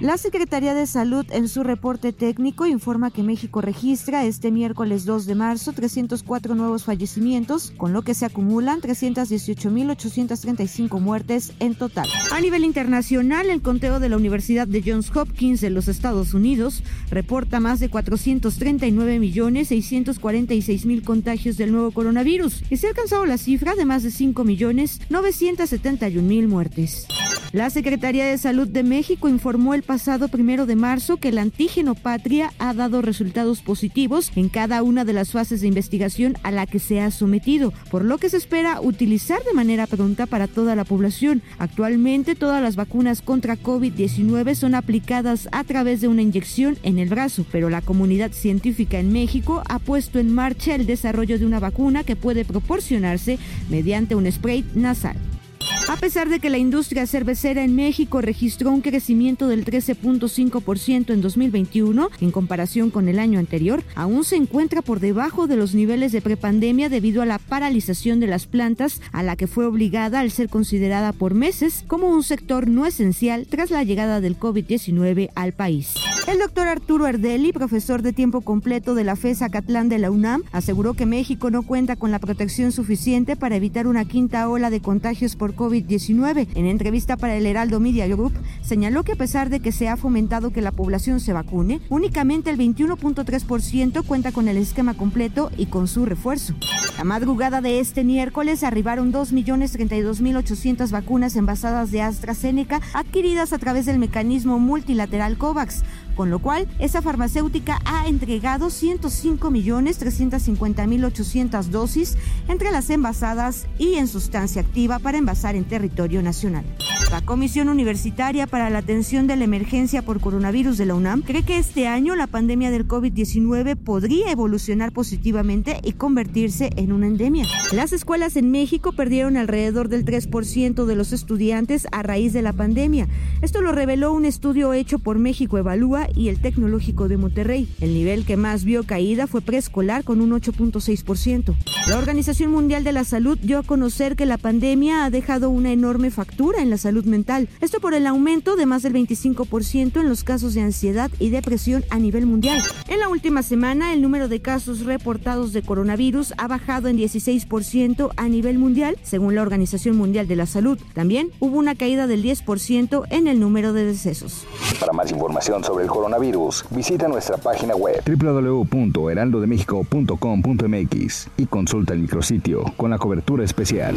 La Secretaría de Salud en su reporte técnico informa que México registra este miércoles 2 de marzo 304 nuevos fallecimientos, con lo que se acumulan 318.835 muertes en total. A nivel internacional, el conteo de la Universidad de Johns Hopkins de los Estados Unidos reporta más de 439.646.000 contagios del nuevo coronavirus y se ha alcanzado la cifra de más de 5.971.000 muertes. La Secretaría de Salud de México informó el pasado primero de marzo que el antígeno Patria ha dado resultados positivos en cada una de las fases de investigación a la que se ha sometido, por lo que se espera utilizar de manera pronta para toda la población. Actualmente todas las vacunas contra COVID-19 son aplicadas a través de una inyección en el brazo, pero la comunidad científica en México ha puesto en marcha el desarrollo de una vacuna que puede proporcionarse mediante un spray nasal. A pesar de que la industria cervecera en México registró un crecimiento del 13.5% en 2021 en comparación con el año anterior, aún se encuentra por debajo de los niveles de prepandemia debido a la paralización de las plantas a la que fue obligada al ser considerada por meses como un sector no esencial tras la llegada del COVID-19 al país. El doctor Arturo Ardeli, profesor de tiempo completo de la FESA Catlán de la UNAM, aseguró que México no cuenta con la protección suficiente para evitar una quinta ola de contagios por COVID-19. En entrevista para el Heraldo Media Group, señaló que a pesar de que se ha fomentado que la población se vacune, únicamente el 21.3% cuenta con el esquema completo y con su refuerzo. La madrugada de este miércoles arribaron 2.032.800 vacunas envasadas de AstraZeneca adquiridas a través del mecanismo multilateral COVAX con lo cual esa farmacéutica ha entregado 105.350.800 dosis entre las envasadas y en sustancia activa para envasar en territorio nacional. La Comisión Universitaria para la Atención de la Emergencia por Coronavirus de la UNAM cree que este año la pandemia del COVID-19 podría evolucionar positivamente y convertirse en una endemia. Las escuelas en México perdieron alrededor del 3% de los estudiantes a raíz de la pandemia. Esto lo reveló un estudio hecho por México Evalúa y el Tecnológico de Monterrey. El nivel que más vio caída fue preescolar con un 8.6%. La Organización Mundial de la Salud dio a conocer que la pandemia ha dejado una enorme factura en la salud mental. Esto por el aumento de más del 25% en los casos de ansiedad y depresión a nivel mundial. En la última semana, el número de casos reportados de coronavirus ha bajado en 16% a nivel mundial, según la Organización Mundial de la Salud. También hubo una caída del 10% en el número de decesos. Para más información sobre el coronavirus, visita nuestra página web www.heraldodemexico.com.mx y consulta el micrositio con la cobertura especial.